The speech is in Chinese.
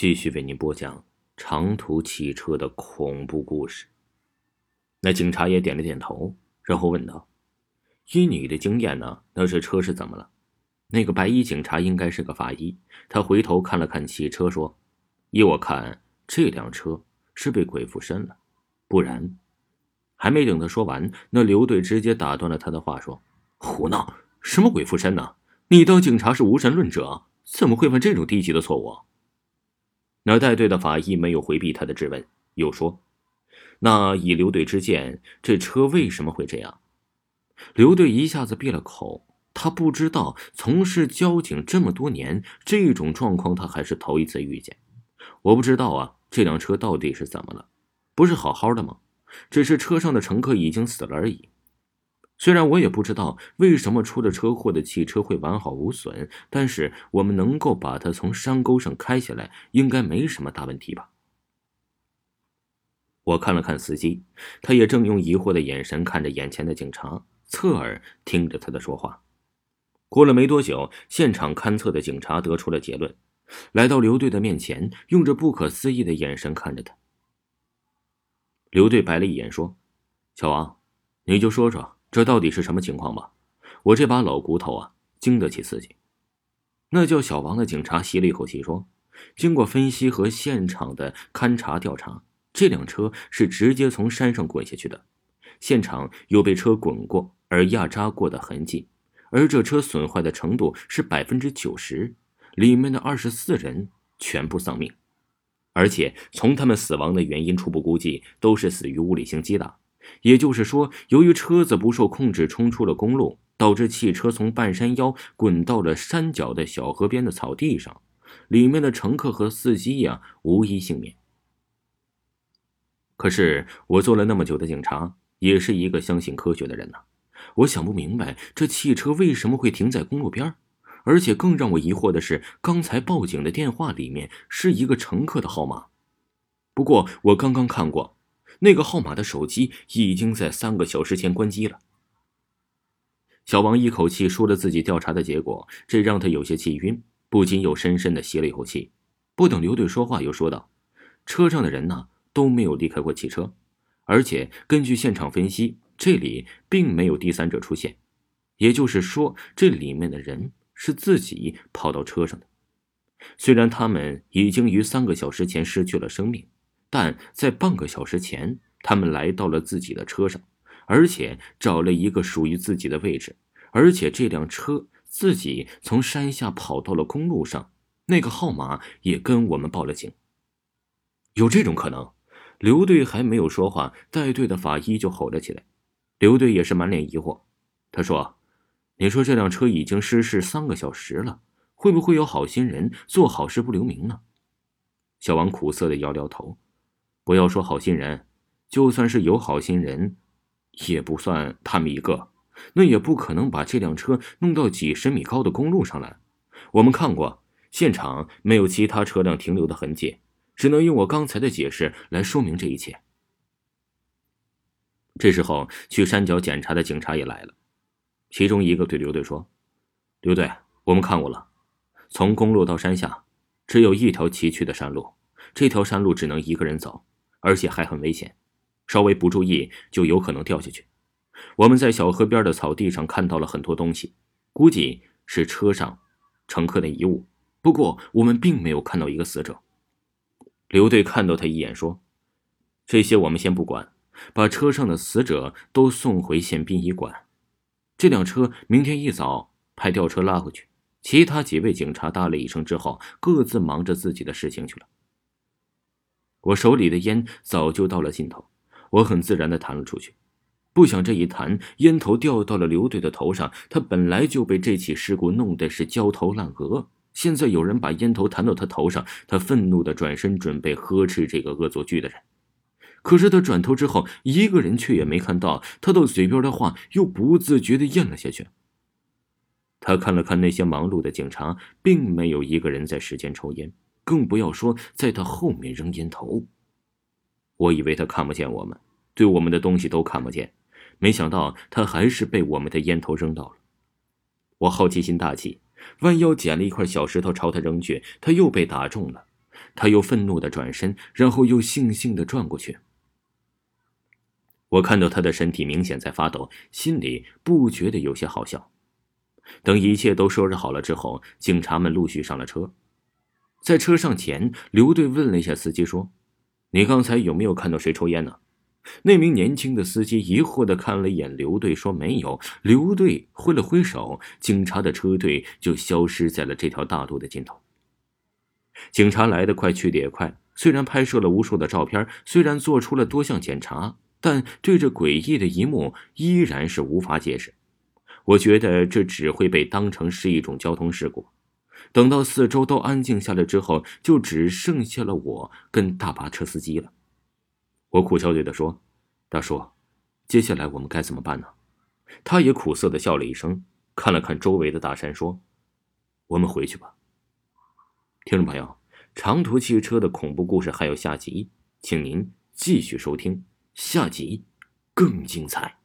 继续为您播讲长途汽车的恐怖故事。那警察也点了点头，然后问道：“依你的经验呢？那这车是怎么了？”那个白衣警察应该是个法医，他回头看了看汽车，说：“依我看，这辆车是被鬼附身了，不然……”还没等他说完，那刘队直接打断了他的话，说：“胡闹！什么鬼附身呢？你当警察是无神论者？怎么会犯这种低级的错误？”那带队的法医没有回避他的质问，又说：“那以刘队之见，这车为什么会这样？”刘队一下子闭了口，他不知道，从事交警这么多年，这种状况他还是头一次遇见。我不知道啊，这辆车到底是怎么了？不是好好的吗？只是车上的乘客已经死了而已。虽然我也不知道为什么出了车祸的汽车会完好无损，但是我们能够把它从山沟上开下来，应该没什么大问题吧？我看了看司机，他也正用疑惑的眼神看着眼前的警察，侧耳听着他的说话。过了没多久，现场勘测的警察得出了结论，来到刘队的面前，用着不可思议的眼神看着他。刘队白了一眼，说：“小王，你就说说。”这到底是什么情况吧？我这把老骨头啊，经得起刺激。那叫小王的警察吸了一口气说：“经过分析和现场的勘查调查，这辆车是直接从山上滚下去的，现场有被车滚过而压扎过的痕迹，而这车损坏的程度是百分之九十，里面的二十四人全部丧命，而且从他们死亡的原因初步估计，都是死于物理性击打。”也就是说，由于车子不受控制冲出了公路，导致汽车从半山腰滚到了山脚的小河边的草地上，里面的乘客和司机呀无一幸免。可是我做了那么久的警察，也是一个相信科学的人呐。我想不明白，这汽车为什么会停在公路边而且更让我疑惑的是，刚才报警的电话里面是一个乘客的号码。不过我刚刚看过。那个号码的手机已经在三个小时前关机了。小王一口气说了自己调查的结果，这让他有些气晕，不禁又深深的吸了一口气。不等刘队说话，又说道：“车上的人呢都没有离开过汽车，而且根据现场分析，这里并没有第三者出现，也就是说，这里面的人是自己跑到车上的。虽然他们已经于三个小时前失去了生命。”但在半个小时前，他们来到了自己的车上，而且找了一个属于自己的位置，而且这辆车自己从山下跑到了公路上，那个号码也跟我们报了警。有这种可能？刘队还没有说话，带队的法医就吼了起来。刘队也是满脸疑惑，他说：“你说这辆车已经失事三个小时了，会不会有好心人做好事不留名呢？”小王苦涩的摇摇头。不要说好心人，就算是有好心人，也不算他们一个。那也不可能把这辆车弄到几十米高的公路上来。我们看过现场，没有其他车辆停留的痕迹，只能用我刚才的解释来说明这一切。这时候，去山脚检查的警察也来了，其中一个对刘队说：“刘队，我们看过了，从公路到山下，只有一条崎岖的山路，这条山路只能一个人走。”而且还很危险，稍微不注意就有可能掉下去。我们在小河边的草地上看到了很多东西，估计是车上乘客的遗物。不过我们并没有看到一个死者。刘队看到他一眼，说：“这些我们先不管，把车上的死者都送回县殡仪馆。这辆车明天一早派吊车拉回去。”其他几位警察答了一声之后，各自忙着自己的事情去了。我手里的烟早就到了尽头，我很自然的弹了出去，不想这一弹，烟头掉到了刘队的头上。他本来就被这起事故弄得是焦头烂额，现在有人把烟头弹到他头上，他愤怒的转身准备呵斥这个恶作剧的人。可是他转头之后，一个人却也没看到，他到嘴边的话又不自觉的咽了下去。他看了看那些忙碌的警察，并没有一个人在时间抽烟。更不要说在他后面扔烟头。我以为他看不见我们，对我们的东西都看不见，没想到他还是被我们的烟头扔到了。我好奇心大起，弯腰捡了一块小石头朝他扔去，他又被打中了。他又愤怒的转身，然后又悻悻的转过去。我看到他的身体明显在发抖，心里不觉得有些好笑。等一切都收拾好了之后，警察们陆续上了车。在车上前，刘队问了一下司机说：“你刚才有没有看到谁抽烟呢？”那名年轻的司机疑惑的看了一眼刘队，说：“没有。”刘队挥了挥手，警察的车队就消失在了这条大路的尽头。警察来得快，去得也快。虽然拍摄了无数的照片，虽然做出了多项检查，但对这诡异的一幕依然是无法解释。我觉得这只会被当成是一种交通事故。等到四周都安静下来之后，就只剩下了我跟大巴车司机了。我苦笑着说：“大叔，接下来我们该怎么办呢？”他也苦涩的笑了一声，看了看周围的大山，说：“我们回去吧。”听众朋友，长途汽车的恐怖故事还有下集，请您继续收听，下集更精彩。